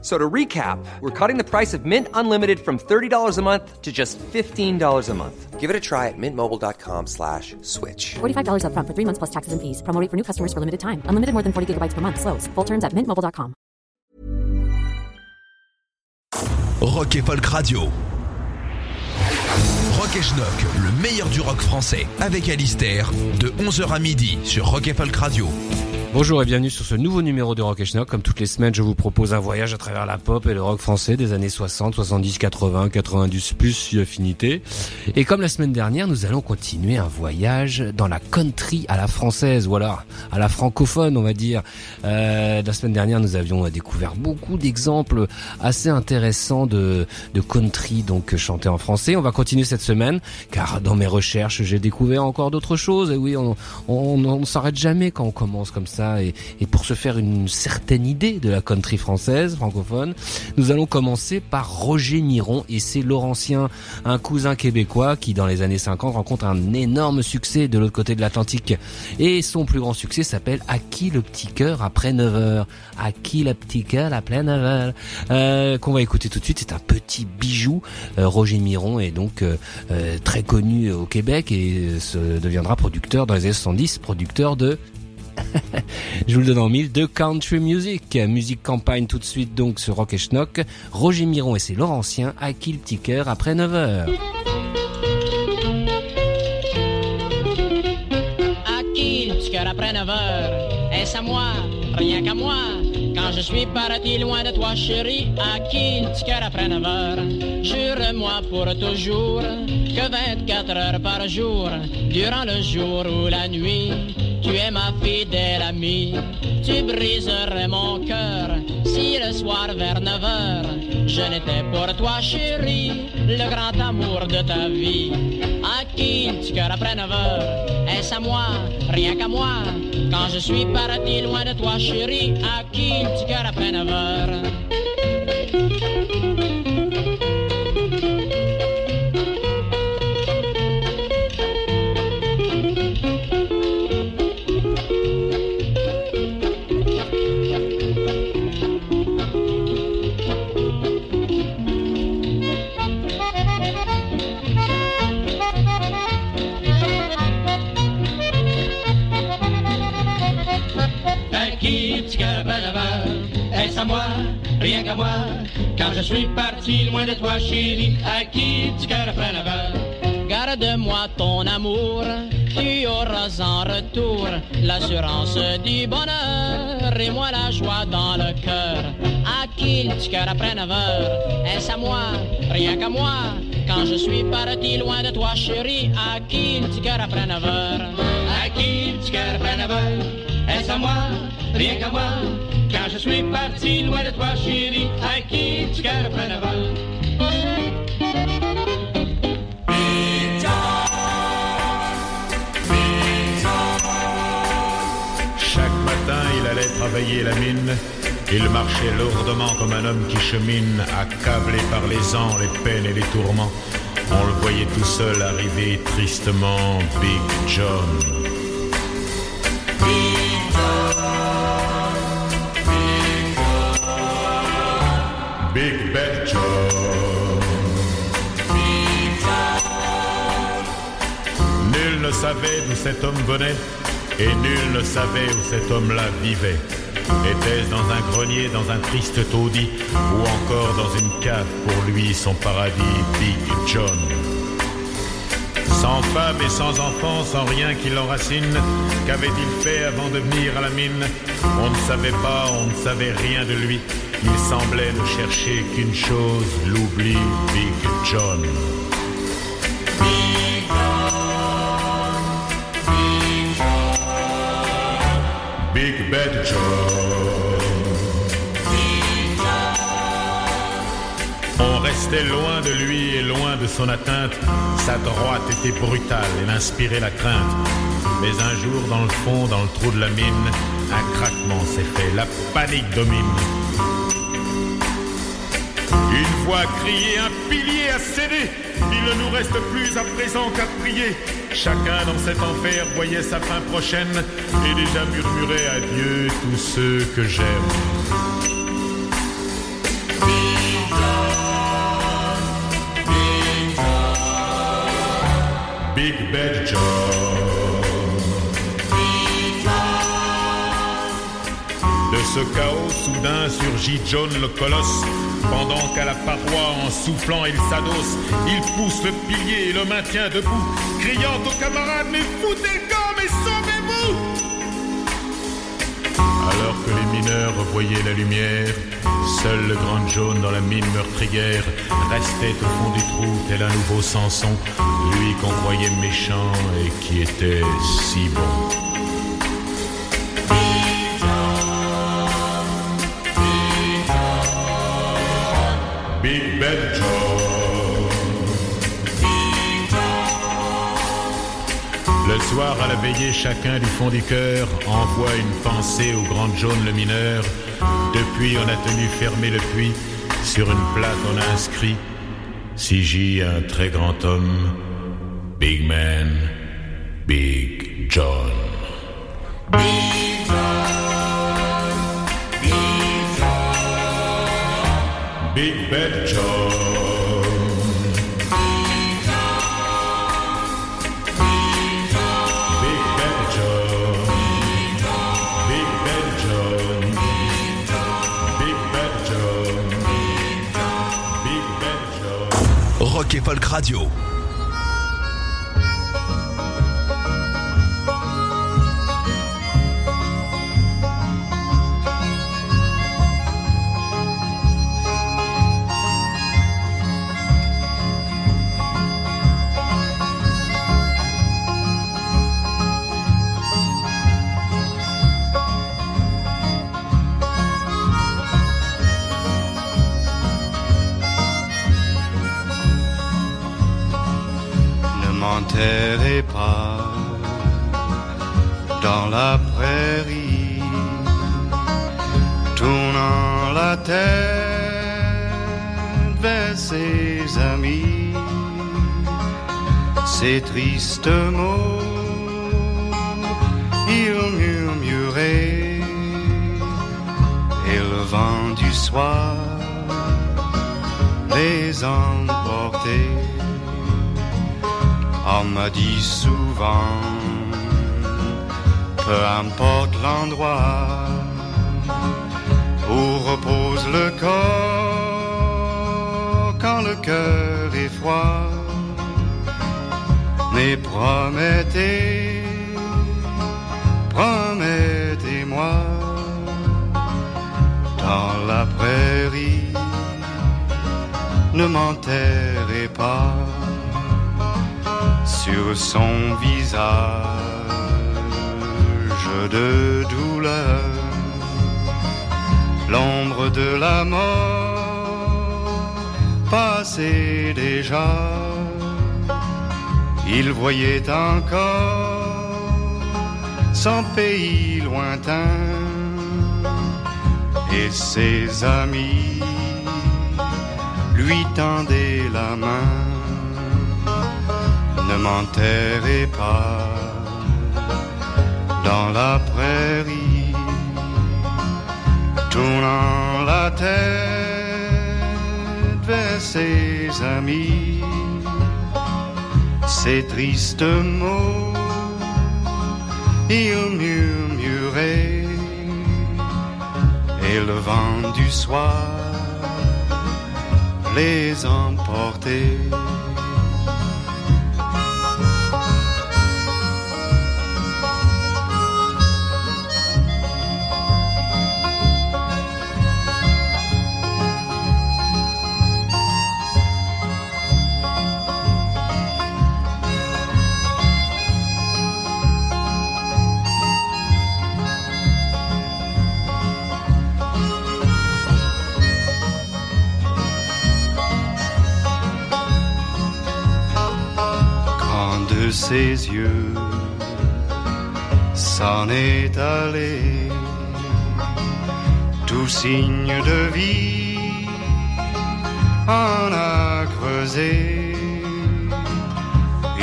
So to recap, we're cutting the price of Mint Unlimited from $30 a month to just $15 a month. Give it a try at mintmobile.com slash switch. $45 upfront for three months plus taxes and fees. Promo rate for new customers for limited time. Unlimited more than 40 gigabytes per month. Slows. Full terms at mintmobile.com. Rock et Folk Radio. Rock et Schnock, le meilleur du rock français, avec Alistair, de 11h à midi sur Rock et Folk Radio. Bonjour et bienvenue sur ce nouveau numéro de Rock et Schnock. Comme toutes les semaines, je vous propose un voyage à travers la pop et le rock français des années 60, 70, 80, 90 plus si affinité. Et comme la semaine dernière, nous allons continuer un voyage dans la country à la française, voilà, à la francophone, on va dire. Euh, la semaine dernière, nous avions découvert beaucoup d'exemples assez intéressants de, country, donc chantés en français. On va continuer cette semaine, car dans mes recherches, j'ai découvert encore d'autres choses. Et oui, on on, s'arrête jamais quand on commence comme ça. Et, pour se faire une certaine idée de la country française, francophone, nous allons commencer par Roger Miron et c'est Laurentien, un cousin québécois qui dans les années 50 rencontre un énorme succès de l'autre côté de l'Atlantique. Et son plus grand succès s'appelle À qui le petit cœur après 9 heures? À qui le petit cœur après 9 heures? Euh, Qu'on va écouter tout de suite, c'est un petit bijou. Euh, Roger Miron est donc euh, très connu au Québec et se deviendra producteur dans les années 70, producteur de je vous le donne en mille, de country music. Musique campagne tout de suite donc sur Rock et Schnock. Roger Miron et ses Laurentiens à qui le petit cœur après 9h. À qui après 9 heures Est-ce à moi? Rien qu'à moi Quand je suis parti loin de toi chérie À qui cœur après 9 heures Jure-moi pour toujours Que 24 heures par jour Durant le jour ou la nuit tu es ma fidèle amie, tu briserais mon cœur si le soir vers 9 heures je n'étais pour toi chérie, le grand amour de ta vie. À qui tu cœur après 9 heures? Est-ce à moi, rien qu'à moi. Quand je suis parti loin de toi chérie, à qui tu cœur après 9 heures? Moi. Quand je suis parti loin de toi, chérie, à qui tu après Garde-moi ton amour, tu auras en retour. L'assurance du bonheur et moi la joie dans le cœur. À qui tu cœur après 9 heures Est-ce à moi, rien qu'à moi. Quand je suis parti loin de toi, chérie, à qui tu cœur après 9 heures À qui tu cœur après 9 heures Est-ce à moi, rien qu'à moi je suis parti loin de toi, chérie, à qui tu Chaque matin, il allait travailler la mine. Il marchait lourdement comme un homme qui chemine, accablé par les ans, les peines et les tourments. On le voyait tout seul arriver tristement, Big John. Big Bad John. Nul ne savait d'où cet homme venait, et nul ne savait où cet homme-là vivait. Était-ce dans un grenier, dans un triste taudis, ou encore dans une cave pour lui son paradis, Big John? Sans femme et sans enfant, sans rien qui l'enracine, qu'avait-il fait avant de venir à la mine? On ne savait pas, on ne savait rien de lui. Il semblait ne chercher qu'une chose, l'oubli, Big John. Big Bad John. On restait loin de lui et loin de son atteinte. Sa droite était brutale, elle inspirait la crainte. Mais un jour, dans le fond, dans le trou de la mine, Un craquement s'est fait, la panique domine. Voix crié, un pilier a cédé. Il ne nous reste plus à présent qu'à prier. Chacun dans cet enfer voyait sa fin prochaine et déjà murmurait adieu tous ceux que j'aime. Big Bad John. De ce chaos soudain surgit John le colosse, pendant qu'à la paroi en soufflant il s'adosse, il pousse le pilier et le maintient debout, criant aux camarades mais foutez le camp, mais sauvez-vous Alors que les mineurs voyaient la lumière, seul le grand John dans la mine meurtrière restait au fond du trou tel un nouveau Samson, lui qu'on croyait méchant et qui était si bon. À la veillée, chacun du fond du cœur envoie une pensée au grand John le mineur. Depuis, on a tenu fermé le puits. Sur une plaque, on a inscrit Si j'y un très grand homme, Big Man, Big John. Big Bad John. Radio. La prairie, tournant la tête vers ses amis. Ces tristes mots, il murmurait, et le vent du soir les emportait. On m'a dit souvent, peu importe l'endroit où repose le corps quand le cœur est froid. Mais promettez, promettez-moi, dans la prairie, ne m'enterrez pas sur son visage de douleur, l'ombre de la mort passait déjà. Il voyait encore son pays lointain et ses amis lui tendaient la main ne m'enterrez pas dans la prairie, tournant la tête vers ses amis. Ces tristes mots, il murmurait, et le vent du soir les emportait. Ses yeux. S'en est allé. Tout signe de vie en a creusé.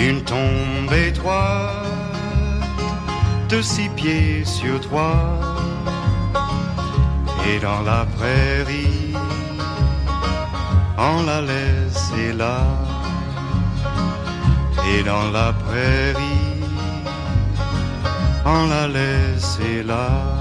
Une tombe étroite de six pieds sur trois. Et dans la prairie on la laissé là et dans la prairie on la laissé là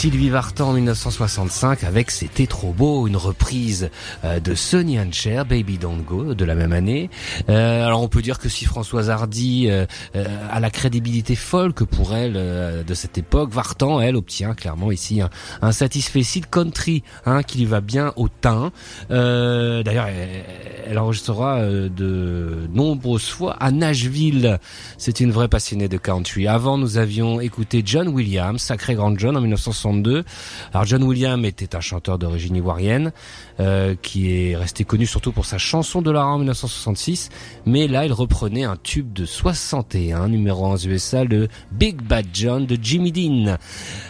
Sylvie Vartan en 1965 avec C'était trop beau, une reprise euh, de Sonny and Cher, Baby Don't Go de la même année. Euh, alors on peut dire que si Françoise Hardy euh, euh, a la crédibilité folle que pour elle euh, de cette époque, Vartan, elle, obtient clairement ici un, un satisfait country hein, qui lui va bien au teint. D'ailleurs, elle, elle enregistrera de nombreuses fois à Nashville. C'est une vraie passionnée de country. Avant, nous avions écouté John Williams, Sacré Grand John en 1962. Alors John Williams était un chanteur d'origine ivoirienne euh, qui est resté connu surtout pour sa chanson de Lara en 1966, mais là il reprenait un tube de 61, numéro 1 aux USA, le Big Bad John de Jimmy Dean.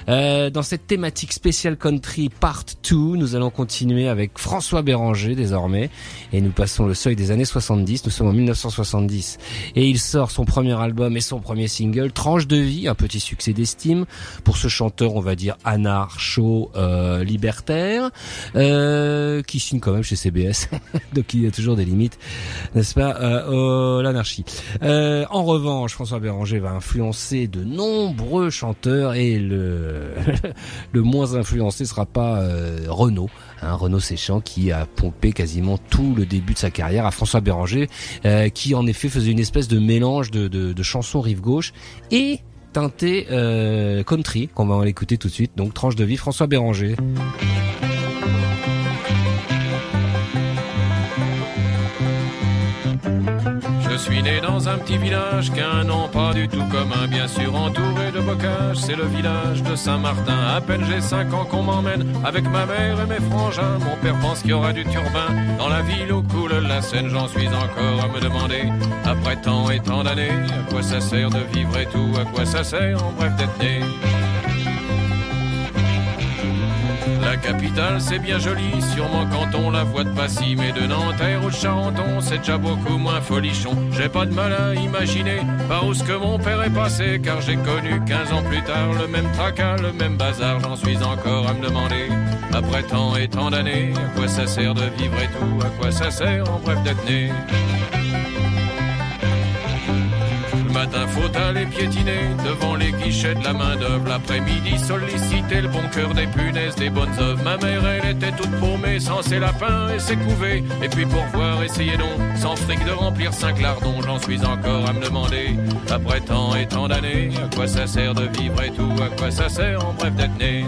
Euh, dans cette thématique spéciale country part 2, nous allons continuer avec François Béranger désormais, et nous passons le seuil des années 70, nous sommes en 1970, et il sort son premier album et son premier single, Tranche de vie, un petit succès d'estime. Pour ce chanteur, on on va dire anarcho-libertaire, euh, qui signe quand même chez CBS, donc il y a toujours des limites, n'est-ce pas, euh, l'anarchie. Euh, en revanche, François Béranger va influencer de nombreux chanteurs et le le moins influencé sera pas euh, Renaud, hein, Renaud Séchant qui a pompé quasiment tout le début de sa carrière à François Béranger, euh, qui en effet faisait une espèce de mélange de, de, de chansons rive gauche et teinté euh, country qu'on va l'écouter tout de suite. Donc tranche de vie François Béranger. Suis né dans un petit village qu'un nom pas du tout commun, bien sûr entouré de bocage. C'est le village de Saint-Martin. À peine j'ai 5 ans qu'on m'emmène avec ma mère et mes frangins. Mon père pense qu'il y aura du turbin dans la ville où coule la Seine. J'en suis encore à me demander, après tant et tant d'années, à quoi ça sert de vivre et tout, à quoi ça sert en bref d'être né. La capitale, c'est bien joli, sûrement quand on la voit de Passy, mais de Nanterre ou de Charenton, c'est déjà beaucoup moins folichon. J'ai pas de mal à imaginer par où ce que mon père est passé, car j'ai connu 15 ans plus tard le même tracas, le même bazar, j'en suis encore à me demander. Après tant et tant d'années, à quoi ça sert de vivre et tout, à quoi ça sert en bref d'être né. Faut aller piétiner devant les guichets de la main-d'œuvre. L'après-midi, solliciter le bon cœur des punaises, des bonnes œuvres. Ma mère, elle était toute paumée, sans ses lapins et ses couvées. Et puis pour voir, essayer non, sans fric de remplir cinq lardons. J'en suis encore à me demander, après tant et tant d'années, à quoi ça sert de vivre et tout, à quoi ça sert en bref d'être né.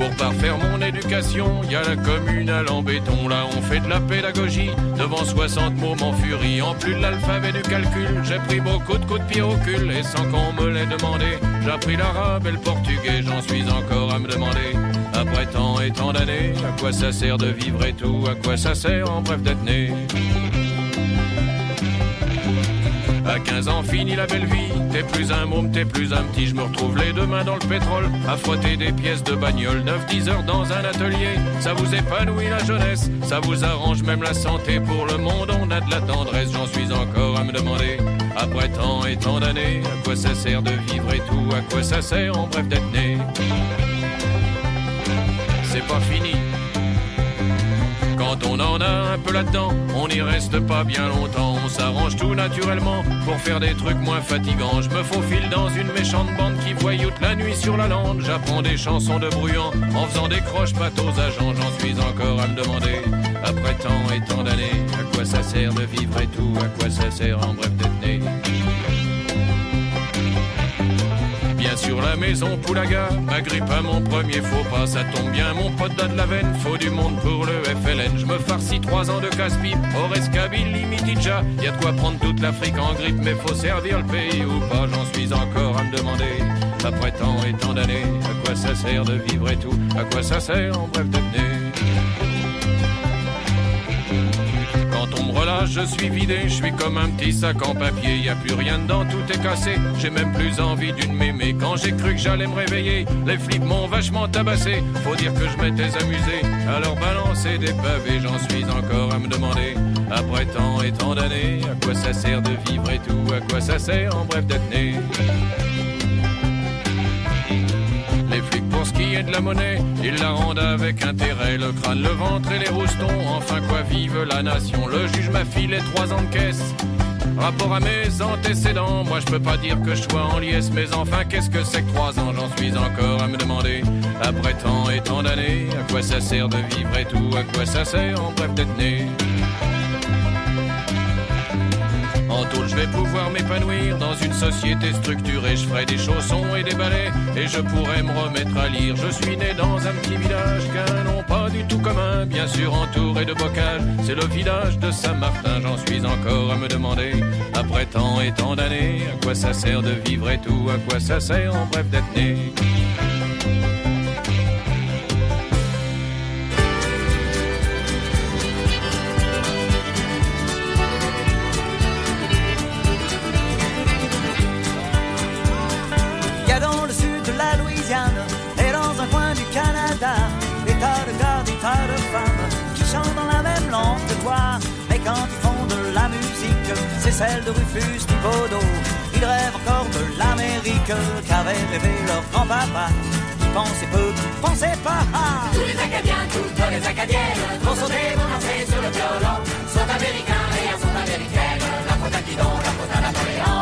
Pour parfaire mon éducation, y a la communale en béton. Là, on fait de la pédagogie. Devant 60 mots m'en furie. En plus de l'alphabet du calcul, j'ai pris beaucoup de coups de pied au cul. Et sans qu'on me l'ait demandé, j'ai appris l'arabe et le portugais. J'en suis encore à me demander. Après tant et tant d'années, à quoi ça sert de vivre et tout À quoi ça sert en bref d'être né à 15 ans, fini la belle vie. T'es plus un môme, t'es plus un petit. Je me retrouve les deux mains dans le pétrole, à frotter des pièces de bagnole. 9-10 heures dans un atelier, ça vous épanouit la jeunesse. Ça vous arrange même la santé. Pour le monde, on a de la tendresse. J'en suis encore à me demander. Après tant et tant d'années, à quoi ça sert de vivre et tout? À quoi ça sert en bref d'être né? C'est pas fini. On en a un peu là-dedans, on n'y reste pas bien longtemps. On s'arrange tout naturellement pour faire des trucs moins fatigants. Je me faufile dans une méchante bande qui voyoute la nuit sur la lande. J'apprends des chansons de bruyant en faisant des croches pattes aux agents. J'en suis encore à me demander, après tant et tant d'années, à quoi ça sert de vivre et tout, à quoi ça sert en bref d'être né. Sûr la maison Poulaga. M'agrippe à mon premier faux pas Ça tombe bien. Mon pote donne la veine Faut du monde pour le FLN Je me farcis trois ans de casse-pipe Ores Kabylie, Mitidja Y a de quoi prendre toute l'Afrique en grippe Mais faut servir le pays ou pas J'en suis encore à me demander. Après tant et tant d'années À quoi ça sert de vivre et tout? À quoi ça sert en bref d'être né Quand on me relâche, je suis vidé, je suis comme un petit sac en papier, y a plus rien dedans, tout est cassé, j'ai même plus envie d'une mémé. Quand j'ai cru que j'allais me réveiller, les flics m'ont vachement tabassé, faut dire que je m'étais amusé, alors balancer des pavés, j'en suis encore à me demander, après tant et tant d'années, à quoi ça sert de vivre et tout, à quoi ça sert en bref d'être né. Qui de la monnaie, ils la rendent avec intérêt. Le crâne, le ventre et les roustons, enfin quoi vive la nation? Le juge m'a filé trois ans de caisse. Rapport à mes antécédents, moi je peux pas dire que je sois en liesse, mais enfin qu'est-ce que c'est que trois ans? J'en suis encore à me demander. Après tant et tant d'années, à quoi ça sert de vivre et tout, à quoi ça sert en bref d'être né en tôle, je vais pouvoir m'épanouir dans une société structurée. Je ferai des chaussons et des balais et je pourrai me remettre à lire. Je suis né dans un petit village qu'un nom pas du tout commun, bien sûr entouré de bocage. C'est le village de Saint-Martin, j'en suis encore à me demander. Après tant et tant d'années, à quoi ça sert de vivre et tout, à quoi ça sert en bref d'être né. Celle de Rufus Thibodeau. Ils rêvent encore de l'Amérique qu'avait rêvé leur grand-papa. Qui pensait peu, qui pensait pas. Tous les Acadiens, toutes les Acadiennes vont sauter, vont danser sur le violon. Sont américains et sont américaines. La faute à Guidon, la faute à Napoléon.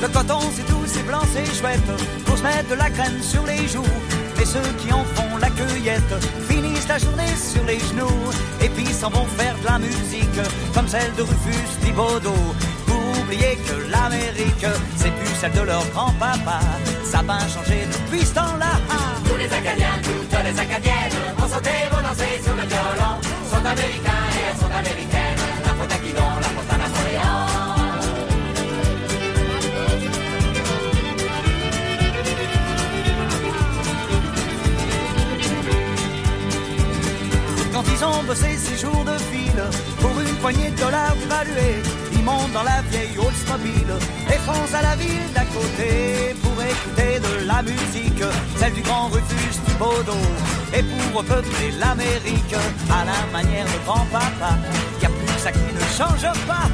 Le coton c'est c'est blanc, c'est chouette Pour se mettre de la crème sur les joues Mais ceux qui en font la cueillette Finissent la journée sur les genoux Et puis s'en vont faire de la musique Comme celle de Rufus Thibaudot Pour oublier que l'Amérique C'est plus celle de leur grand-papa Ça a bien changé depuis ce temps-là Tous les Acadiens, toutes les Acadiennes vont sauter, vont danser sur le violon. Sont américains et elles sont américaines. La faute à Guidon, la faute à Napoléon. Ils ont bossé six jours de fil Pour une poignée de dollars valués Ils montent dans la vieille Oldsmobile Et foncent à la ville d'à côté Pour écouter de la musique. Celle du grand Rufus Thibaudot Et pour peupler l'Amérique. À la manière de grand-papa Y a plus ça qui ne change pas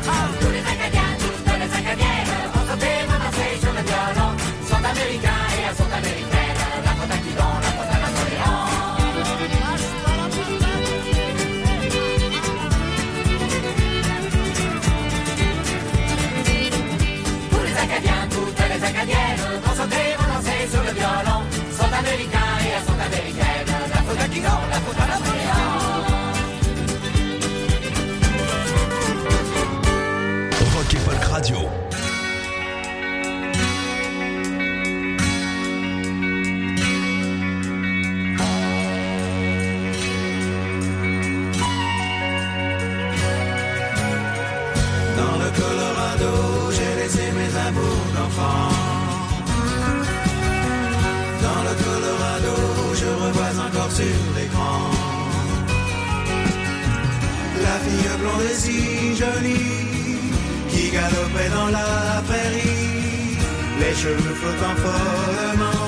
Dans le Colorado, je revois encore sur l'écran. La fille blonde et si jolie, qui galopait dans la prairie. Les cheveux flottant follement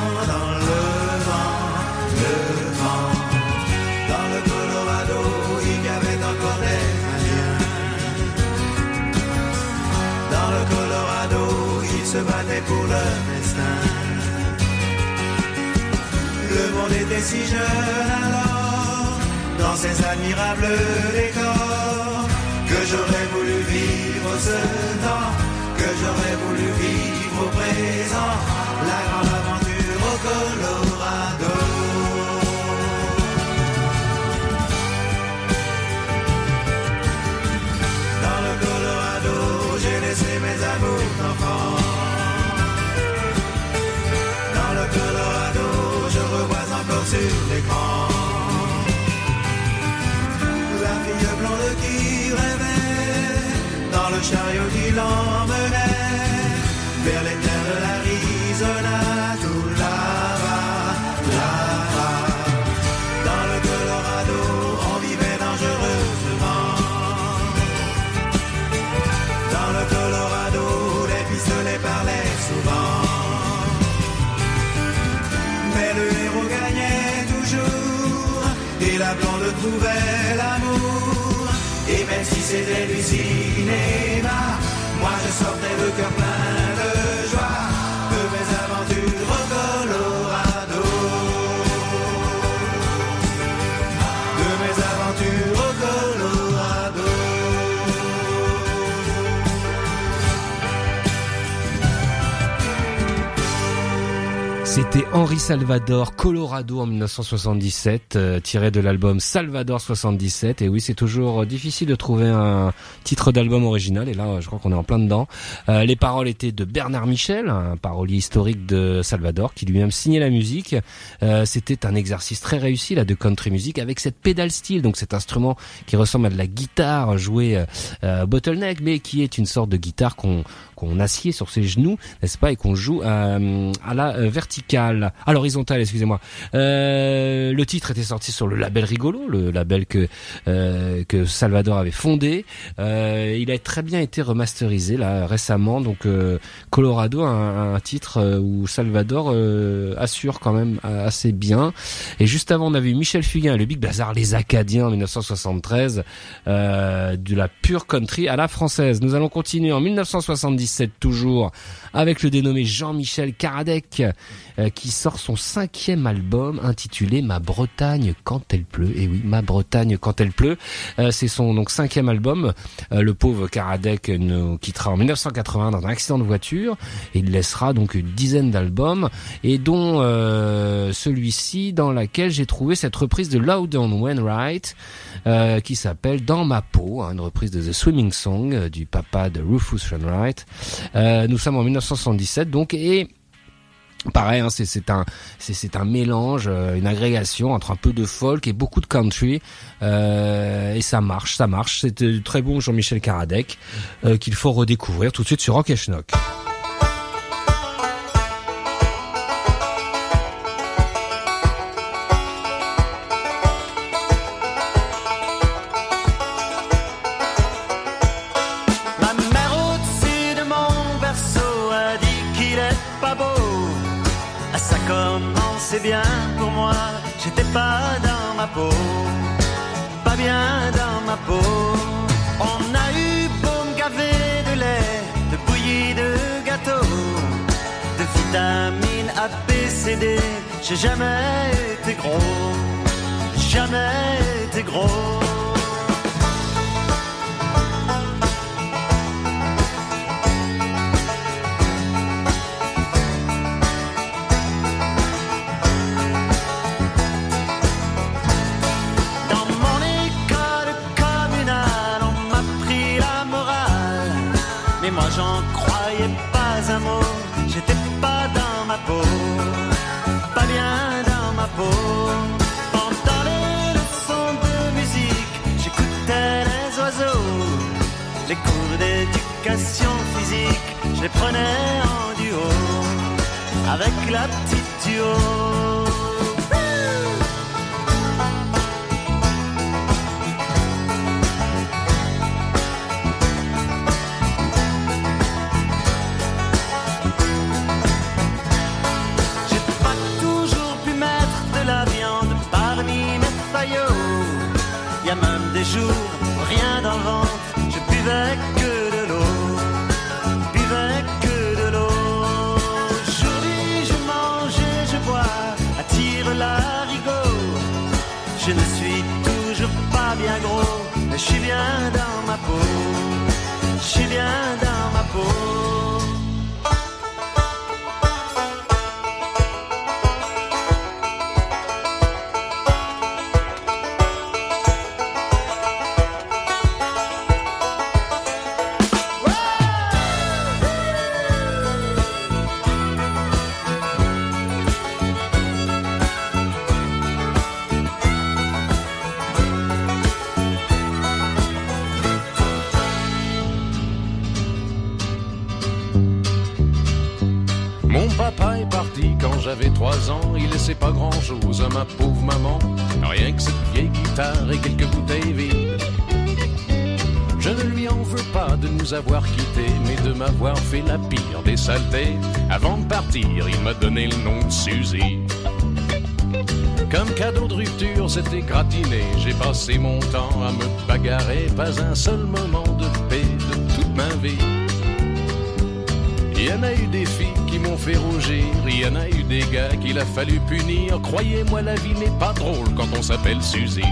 pour leur destin. Le monde était si jeune alors, dans ces admirables décors, que j'aurais voulu vivre ce temps, que j'aurais voulu vivre au présent, la grande aventure au Colorado. Le chariot qui l'emmenait, vers les terres de l'Arizona, tout là-bas, là-bas. Dans le Colorado, on vivait dangereusement. Dans le Colorado, les pistolets parlaient souvent. Mais le héros gagnait toujours, et la blonde trouvait l'amour. Et même si c'était du moi je sortais le cœur plein Henri Salvador, Colorado en 1977, euh, tiré de l'album Salvador 77. Et oui, c'est toujours euh, difficile de trouver un titre d'album original. Et là, euh, je crois qu'on est en plein dedans. Euh, les paroles étaient de Bernard Michel, un parolier historique de Salvador, qui lui-même signait la musique. Euh, C'était un exercice très réussi là de country music avec cette pédale style, donc cet instrument qui ressemble à de la guitare jouée euh, bottleneck, mais qui est une sorte de guitare qu'on qu'on assied sur ses genoux, n'est-ce pas, et qu'on joue euh, à la euh, verticale, à l'horizontale, excusez-moi. Euh, le titre était sorti sur le label Rigolo, le label que euh, que Salvador avait fondé. Euh, il a très bien été remasterisé là récemment, donc euh, Colorado, un, un titre où Salvador assure quand même assez bien. Et juste avant, on avait Michel Fugain et le Big Bazar, les Acadiens en 1973, euh, de la pure country à la française. Nous allons continuer en 1977 toujours avec le dénommé Jean-Michel Karadec euh, qui sort son cinquième album intitulé Ma Bretagne quand elle pleut. Et oui, Ma Bretagne quand elle pleut. Euh, c'est son donc cinquième album. Euh, le pauvre Karadec nous quittera en 1980 dans un accident de voiture. Et il laissera donc une dizaine d'albums et dont celui-ci dans laquelle j'ai trouvé cette reprise de Loudon Wainwright qui s'appelle Dans ma peau, hein, une reprise de The Swimming Song du papa de Rufus Wainwright. Euh, nous sommes en 1977 donc et Pareil, hein, c'est un mélange, euh, une agrégation entre un peu de folk et beaucoup de country, euh, et ça marche, ça marche. C'était très bon Jean-Michel Karadec qu'il faut redécouvrir tout de suite sur Rock et Schnock. J'ai jamais été gros, jamais été gros. Les cours d'éducation physique, je les prenais en duo, avec la petite duo. J'ai pas toujours pu mettre de la viande parmi mes faillots. Y a même des jours, buvais que de je mange et je bois, attire Je ne suis toujours pas bien gros, mais je suis bien et quelques bouteilles vides. Je ne lui en veux pas de nous avoir quittés, mais de m'avoir fait la pire des saletés. Avant de partir, il m'a donné le nom de Suzy. Comme cadeau de rupture, c'était gratiné. J'ai passé mon temps à me bagarrer, pas un seul moment de paix de toute ma vie. Il y en a eu des filles qui m'ont fait rougir, il y en a des gars qu'il a fallu punir. Croyez-moi, la vie n'est pas drôle quand on s'appelle Suzy.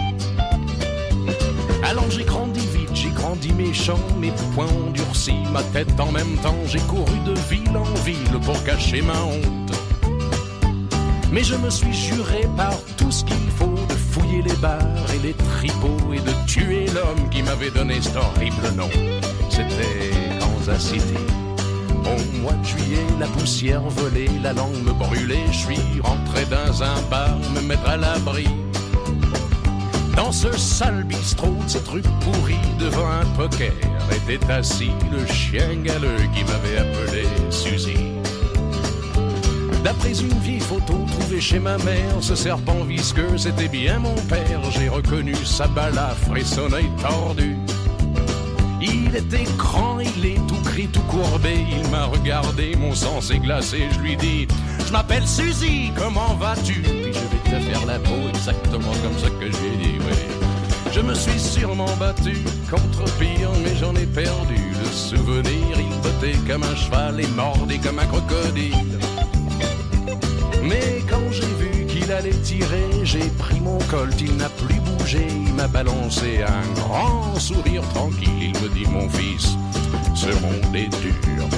Alors j'ai grandi vite, j'ai grandi méchant, mes poings ont durci, ma tête en même temps, j'ai couru de ville en ville pour cacher ma honte. Mais je me suis juré par tout ce qu'il faut de fouiller les bars et les tripots et de tuer l'homme qui m'avait donné cet horrible nom. C'était Kansas City. Au mois de juillet, la poussière volait, la langue me brûlait, je suis rentré dans un bar me mettre à l'abri. Dans ce sale bistrot, ce truc pourri devant un poker était assis le chien galeux qui m'avait appelé Suzy. D'après une vieille photo trouvée chez ma mère, ce serpent visqueux, c'était bien mon père. J'ai reconnu sa balafre et son tordu. Il était grand, il est tout gris, tout courbé. Il m'a regardé, mon sang s'est glacé. Je lui dis Je m'appelle Suzy, comment vas-tu? Puis je vais te faire la peau exactement comme ça que j'ai dit, oui. Je me suis sûrement battu contre pire, mais j'en ai perdu le souvenir. Il bottait comme un cheval et mordait comme un crocodile. Mais quand j'ai vu qu'il allait tirer, j'ai pris mon colt, il n'a plus bougé, il m'a balancé un grand sourire tranquille. Il me dit mon fils, ce monde est dur.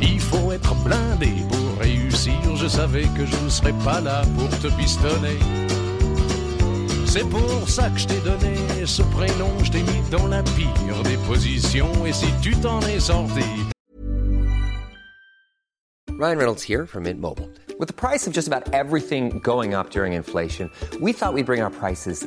Il faut être blindé pour réussir. Je savais que je ne serais pas là pour te pistonner. C'est pour ça que je t'ai donné ce prénom, je t'ai mis dans la pire des positions. Et si tu t'en es sorti, Ryan Reynolds here from Mint Mobile. With the price of just about everything going up during inflation, we thought we'd bring our prices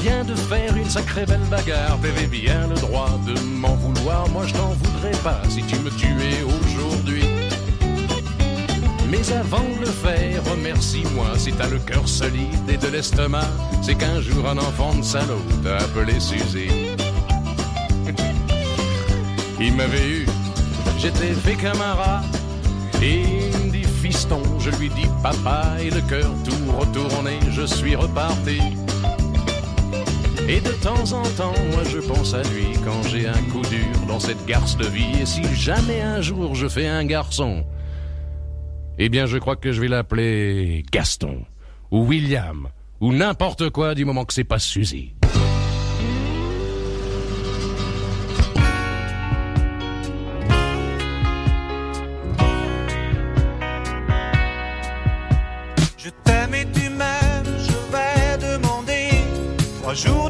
Tu viens de faire une sacrée belle bagarre, t'avais bien le droit de m'en vouloir. Moi je t'en voudrais pas si tu me tuais aujourd'hui. Mais avant de le faire, remercie-moi si t'as le cœur solide et de l'estomac. C'est qu'un jour un enfant de salaud t'a appelé Suzy. Il m'avait eu, j'étais fait rat. Et il me dit fiston, je lui dis papa, et le cœur tout retourné, je suis reparti. Et de temps en temps, moi je pense à lui quand j'ai un coup dur dans cette garce de vie. Et si jamais un jour je fais un garçon, eh bien je crois que je vais l'appeler Gaston, ou William, ou n'importe quoi du moment que c'est pas Suzy. Je t'aime et tu m'aimes, je vais demander trois jours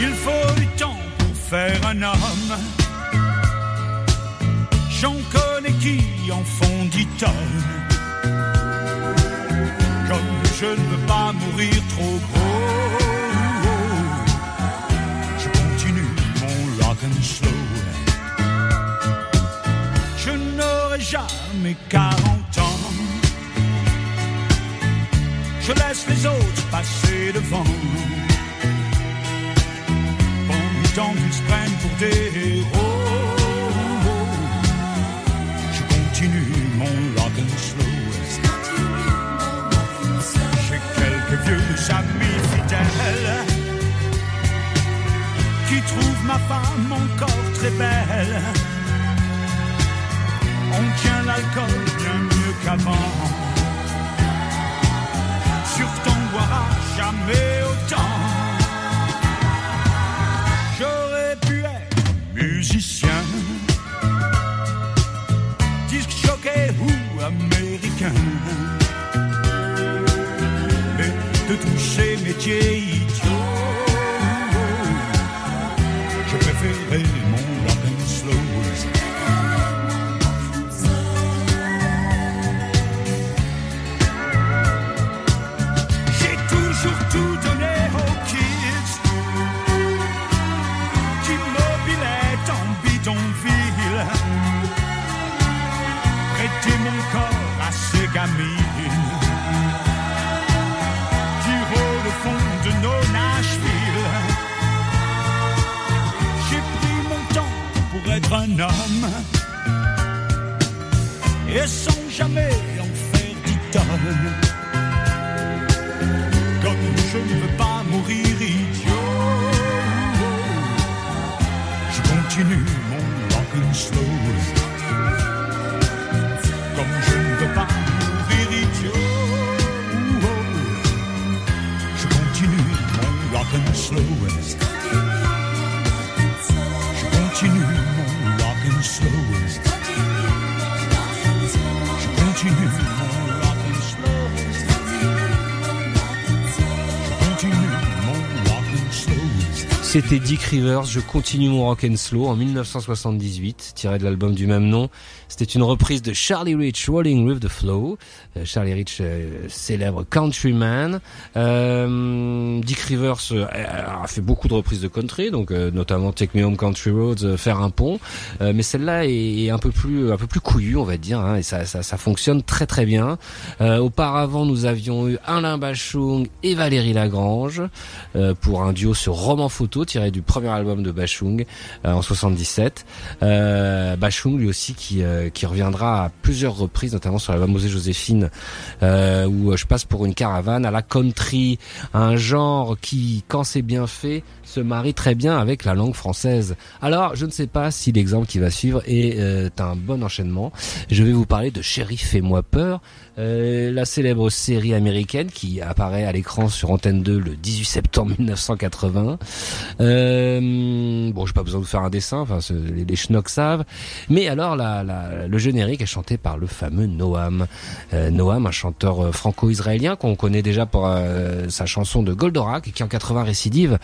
Il faut du temps pour faire un homme. J'en connais qui en font dix tonnes. Comme je ne veux pas mourir trop gros, je continue mon rock and slow. Je n'aurai jamais 40 ans. Je laisse les autres passer devant. Pendant qu'ils se prennent pour des héros. Je continue mon rock and slow. J'ai quelques vieux amis fidèles qui trouvent ma femme encore très belle. On tient l'alcool bien mieux qu'avant. Sur ton boira jamais autant. Musicien, disque choqué ou américain. Mais de tous ces métiers un homme et sans jamais en faire dix tonnes. C'était Dick Rivers, je continue mon rock and slow en 1978, tiré de l'album du même nom. C'était une reprise de Charlie Rich, Rolling with the Flow. Euh, Charlie Rich, euh, célèbre countryman. Euh, Dick Rivers a fait beaucoup de reprises de country, donc notamment Take Me Home Country Roads, Faire un pont. Mais celle-là est, un peu plus, un peu plus couillue, on va dire, hein, et ça, ça, ça fonctionne très très bien. Auparavant, nous avions eu Alain Bachung et Valérie Lagrange pour un duo sur Roman Photo tiré du premier album de Bachung euh, en 77. Euh, Bachung lui aussi qui euh, qui reviendra à plusieurs reprises, notamment sur l'album Osée Joséphine, euh, où euh, je passe pour une caravane à la country, un genre qui, quand c'est bien fait, se marie très bien avec la langue française. Alors, je ne sais pas si l'exemple qui va suivre est euh, un bon enchaînement. Je vais vous parler de Chéri, fais-moi peur, euh, la célèbre série américaine qui apparaît à l'écran sur Antenne 2 le 18 septembre 1980. Euh, bon, j'ai pas besoin de faire un dessin, enfin les, schnocks savent. Mais alors, la, la- le générique est chanté par le fameux Noam. Euh, Noam, un chanteur euh, franco-israélien qu'on connaît déjà pour euh, sa chanson de Goldorak qui en 80 récidive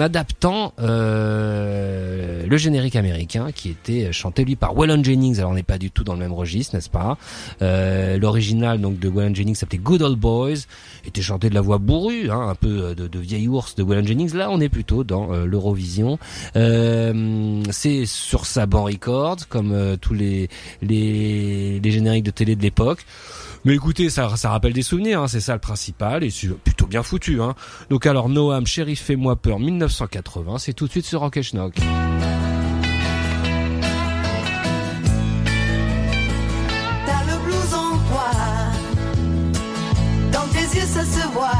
adaptant euh, le générique américain qui était chanté lui par Waylon Jennings. Alors on n'est pas du tout dans le même registre, n'est-ce pas? Euh, L'original donc de Waylon Jennings s'appelait Good Old Boys, était chanté de la voix bourrue, hein, un peu de, de vieille ours de Waylon Jennings. Là on est plutôt dans euh, l'Eurovision. Euh, C'est sur sa band records comme euh, tous les, les les génériques de télé de l'époque. Mais écoutez, ça, ça rappelle des souvenirs, hein, c'est ça le principal, bien foutu. Hein. Donc alors Noam, Shérif fais-moi peur, 1980, c'est tout de suite sur Rock et Schnock. Ça se voit.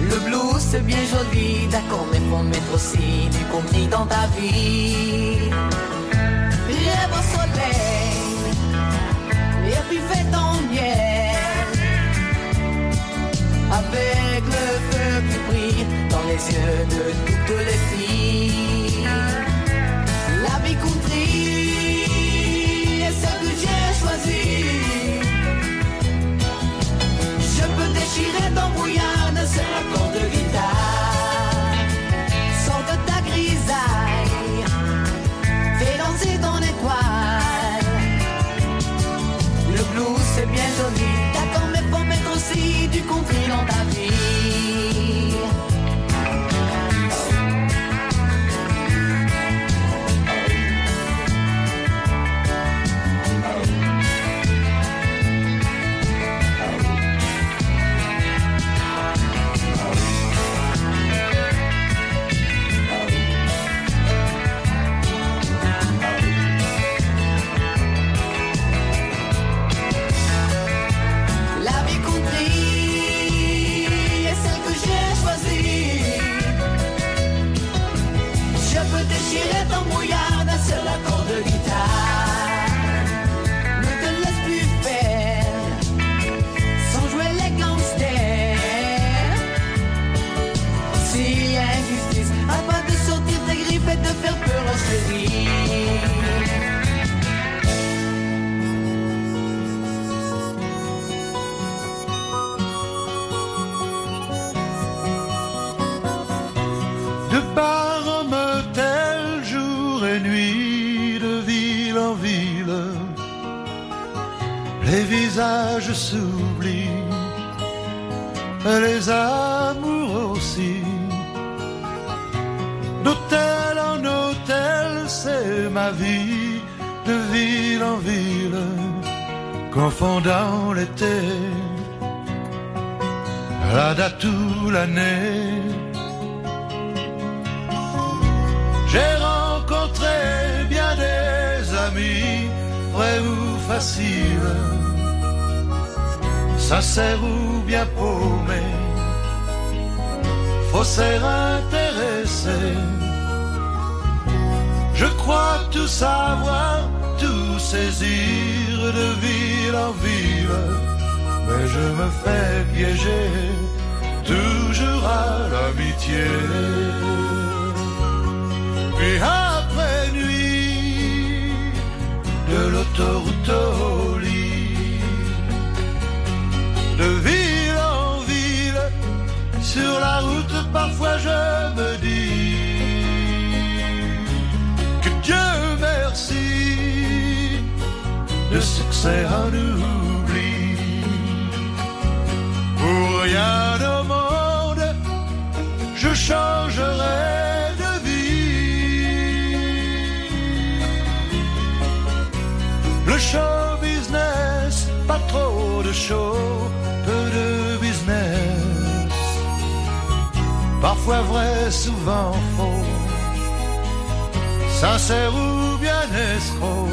Le blues c'est bien joli, d'accord, mais faut mettre aussi du compris dans ta vie. Les yeux de toutes les muy a la les visages s'oublient, les amours aussi. D'hôtel en hôtel, c'est ma vie, de ville en ville, confondant l'été, la date l'année. J'ai rencontré bien des amis, vrais ou faciles, sincères ou bien paumés, faussaires intéressés. Je crois tout savoir, tout saisir de ville en ville, mais je me fais piéger toujours à l'amitié. Puis après nuit, de l'autoroute de ville en ville, sur la route parfois je me dis que Dieu merci de succès en oubli. Pour rien au monde, je changerai de vie. Le show business, pas trop de show, Parfois vrai, souvent faux. Sincère ou bien escroc.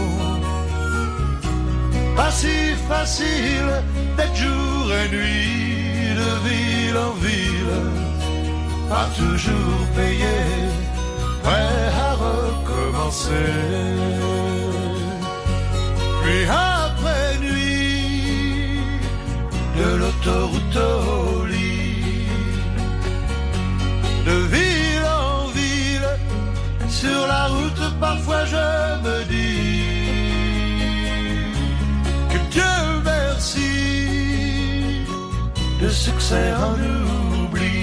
Pas si facile d'être jour et nuit, de ville en ville, pas toujours payé, prêt à recommencer. Puis après nuit, de l'autoroute de ville en ville, sur la route parfois je me dis que Dieu merci de succès en oubli.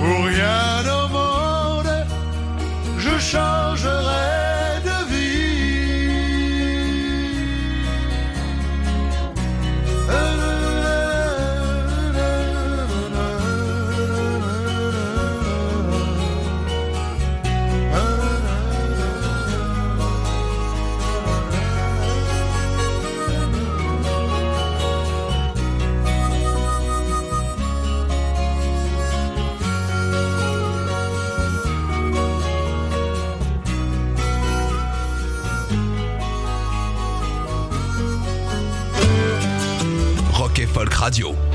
Pour rien au monde, je changerai Folk Radio.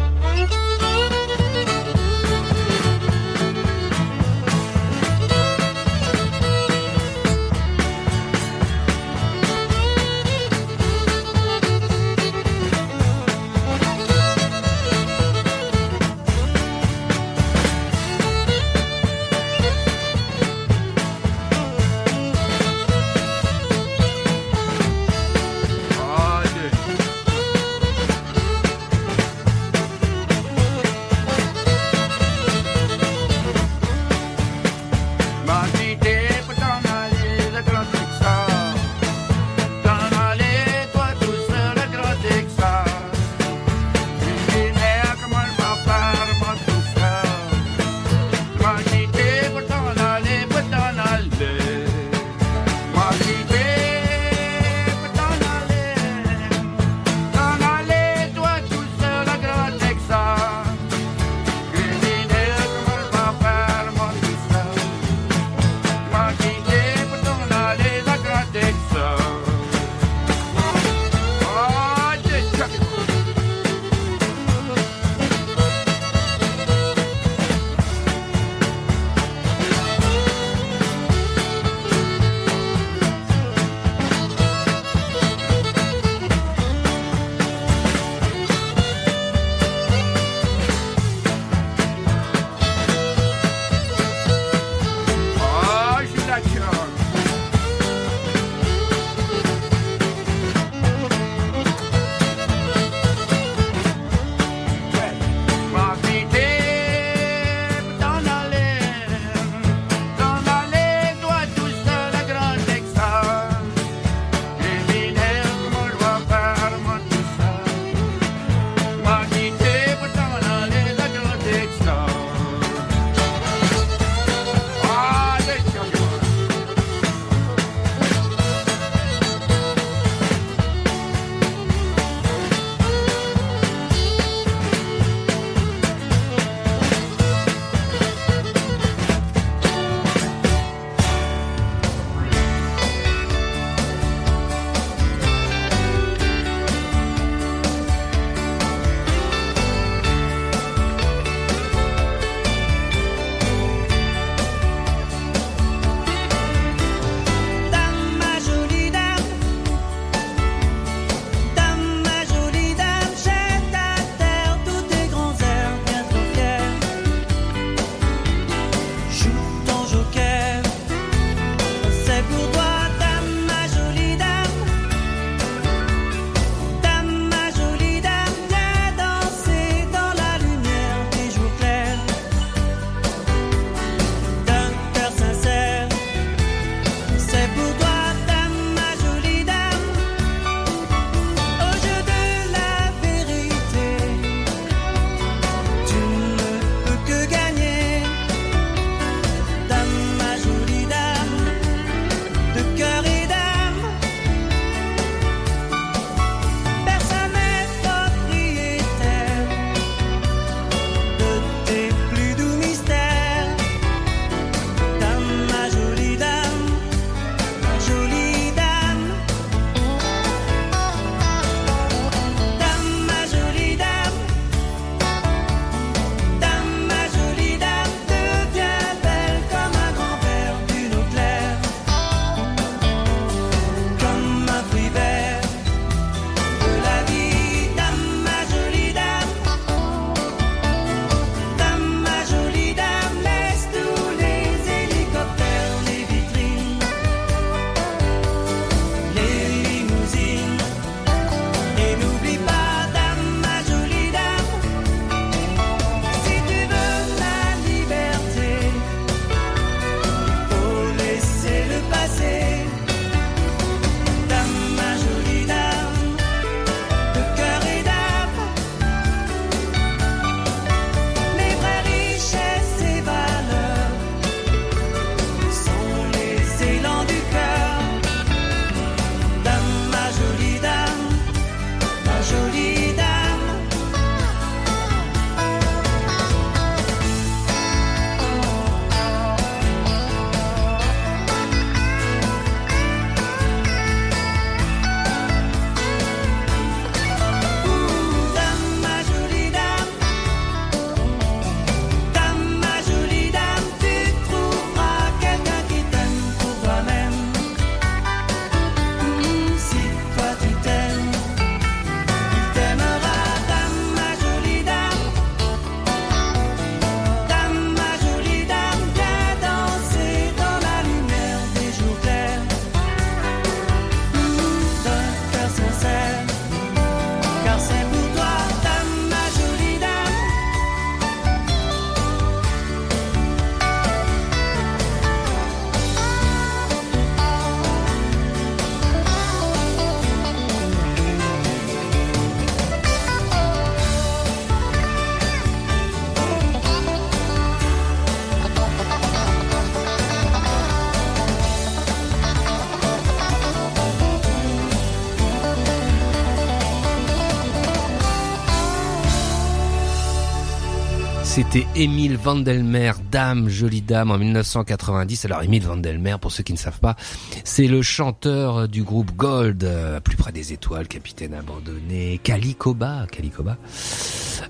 C'était Émile Vandelmer, Dame, jolie dame, en 1990. Alors Émile Vandelmer, pour ceux qui ne savent pas, c'est le chanteur du groupe Gold, euh, plus près des étoiles, capitaine abandonné, Calicoba, Calicoba,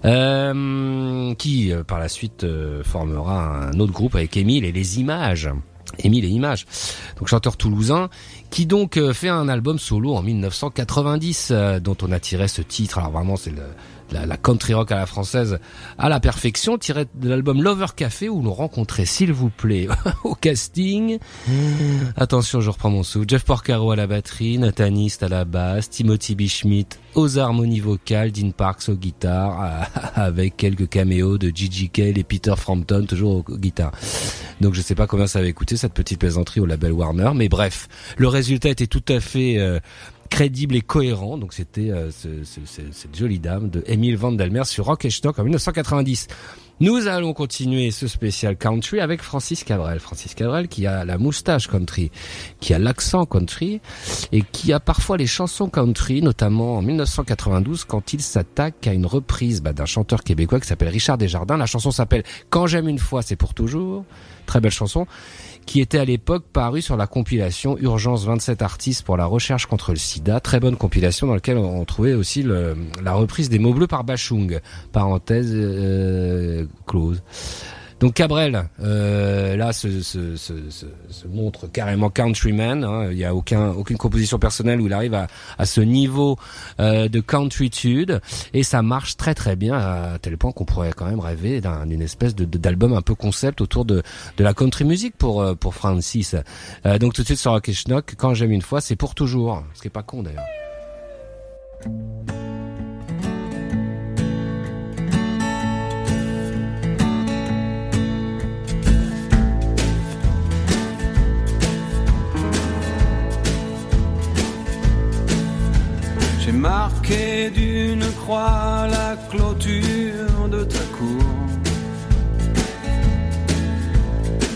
euh, qui euh, par la suite euh, formera un autre groupe avec Émile et les images. Émile et Images, donc chanteur toulousain, qui donc fait un album solo en 1990, euh, dont on a tiré ce titre. Alors vraiment, c'est le- la, la country rock à la française à la perfection, tiré de l'album Lover Café, où l'on rencontrait, s'il vous plaît, au casting. Attention, je reprends mon souffle. Jeff Porcaro à la batterie, Nathanist à la basse, Timothy B. Schmidt aux harmonies vocales, Dean Parks aux guitares, avec quelques caméos de Gigi Cale et Peter Frampton toujours aux guitares. Donc je sais pas combien ça avait coûté cette petite plaisanterie au label Warner, mais bref, le résultat était tout à fait euh, crédible et cohérent. Donc c'était euh, ce- ce- ce- cette jolie dame de Emile Vandelmer sur Rock et Schnock en 1990. Nous allons continuer ce spécial country avec Francis Cabrel. Francis Cabrel qui a la moustache country, qui a l'accent country et qui a parfois les chansons country, notamment en 1992 quand il s'attaque à une reprise bah, d'un chanteur québécois qui s'appelle Richard Desjardins. La chanson s'appelle Quand j'aime une fois, c'est pour toujours. Très belle chanson qui était à l'époque parue sur la compilation Urgence 27 artistes pour la recherche contre le sida. Très bonne compilation dans laquelle on trouvait aussi la reprise des mots bleus par Bachung. Parenthèse euh, close. Donc Cabrel, euh, là, se, se, se, se, montre carrément countryman. hein. Il n'y a aucun, aucune composition personnelle où il arrive à, à ce niveau euh, de countrytude et ça marche très très bien à tel point qu'on pourrait quand même rêver d'un- d'une espèce de de- d'album un peu concept autour de, de la country music pour euh, pour Francis. Euh, donc tout de suite sur Rock Schnock, quand j'aime une fois, c'est pour toujours. Ce qui est pas con d'ailleurs. J'ai marqué d'une croix la clôture de ta cour.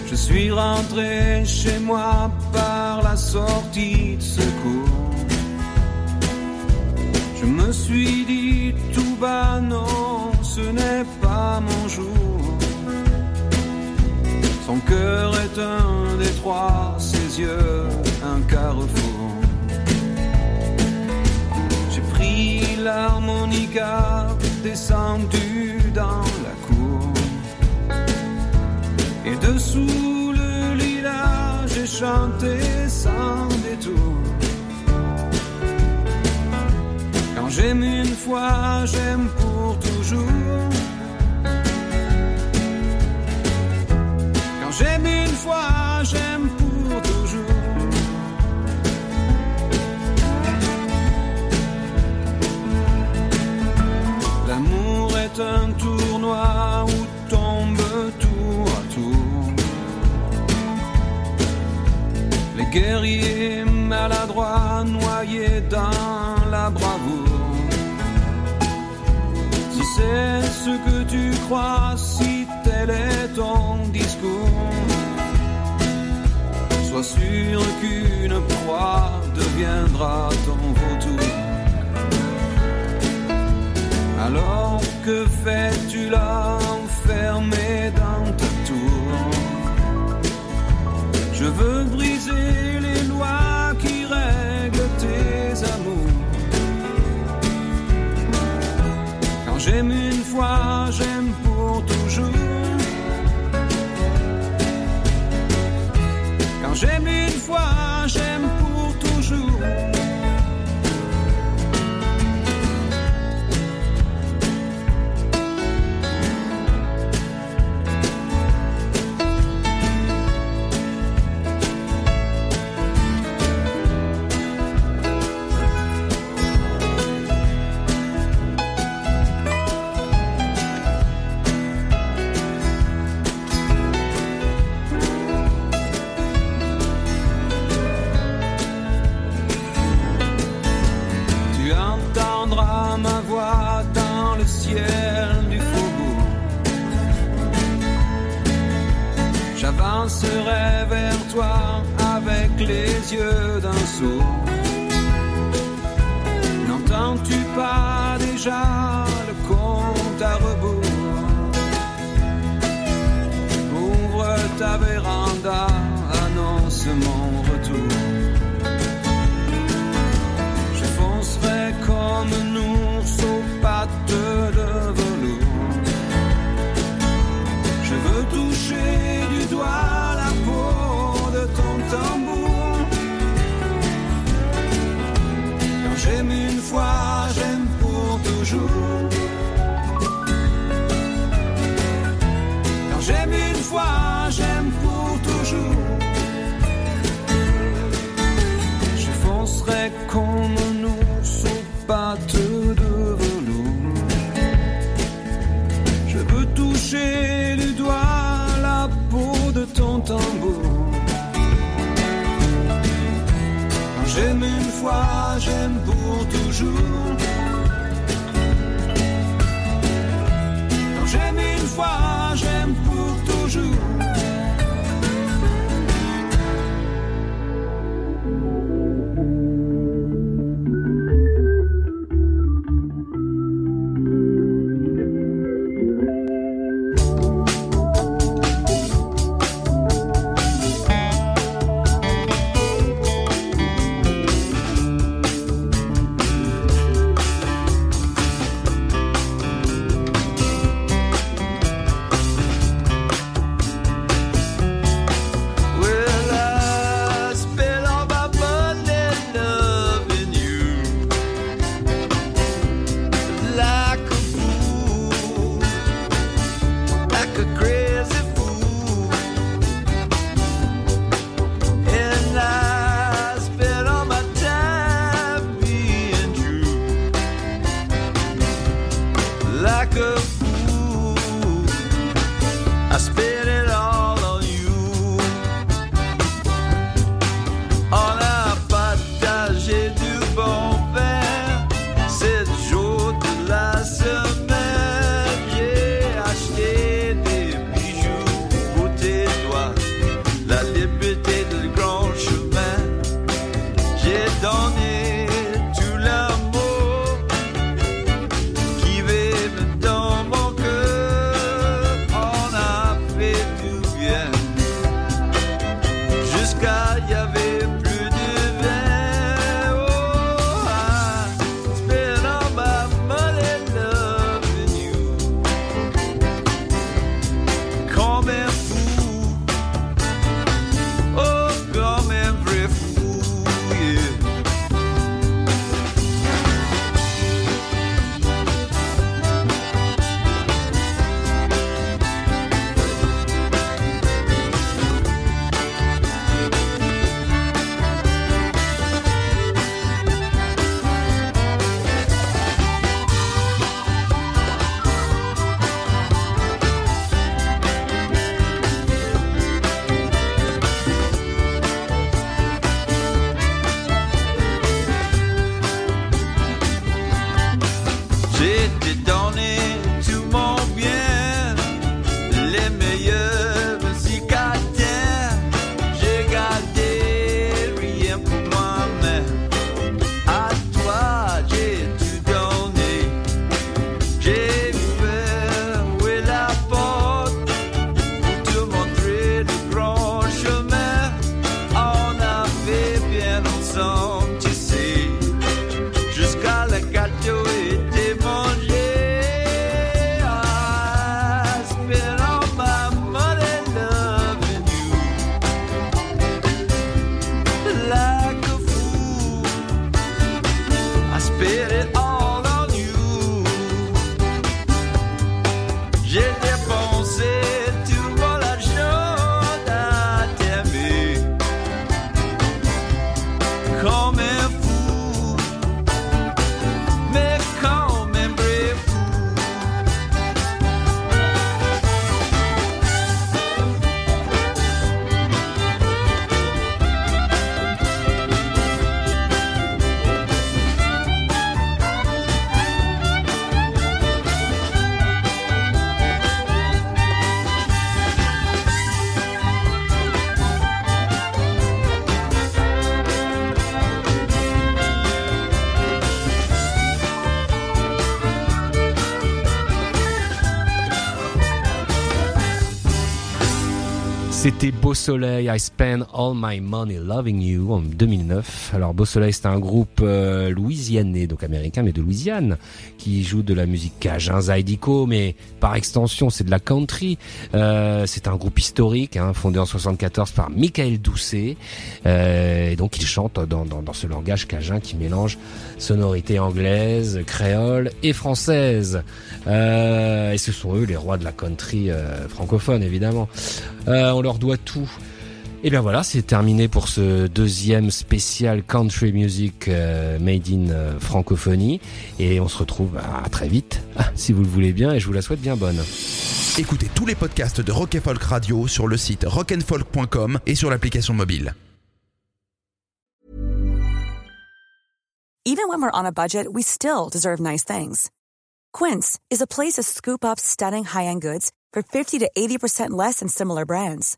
Je suis rentré chez moi par la sortie de secours. Je me suis dit tout bas, non, ce n'est pas mon jour. Son cœur est un détroit, ses yeux un carrefour. L'harmonica, descendu dans la cour. Et dessous le lilas, j'ai chanté sans détour. Quand j'aime une fois, j'aime pour toujours. Quand j'aime une fois, j'aime pour Un tournoi où tombe tour à tour. Les guerriers maladroits noyés dans la bravoure. Si c'est ce que tu crois, si tel est ton discours, sois sûr qu'une proie deviendra ton. Alors que fais-tu là enfermé m'avancerai vers toi avec les yeux d'un sourd. N'entends-tu pas déjà le compte à rebours? Ouvre ta véranda, annonce mon j'aime C'était Beau Soleil, I Spend All My Money Loving You en 2009. Alors Beau Soleil, c'est un groupe euh, louisianais, donc américain, mais de Louisiane, qui joue de la musique cajun, zydeco, mais par extension, c'est de la country. Euh, c'est un groupe historique, hein, fondé en 74 par Michael Doucet. Euh, et donc il chante dans, dans, dans ce langage cajun qui mélange sonorité anglaise, créole et française. Euh, et ce sont eux les rois de la country euh, francophone, évidemment. Euh, on leur doit tout. Et bien voilà, c'est terminé pour ce deuxième spécial country music euh, made in euh, francophonie. Et on se retrouve bah, à très vite, si vous le voulez bien, et je vous la souhaite bien bonne. Écoutez tous les podcasts de Rock and Folk Radio sur le site rockandfolk.com et sur l'application mobile. Even when we're on a budget, we still deserve nice things. Quince is a place to scoop up stunning high-end goods for 50 to 80% less than similar brands.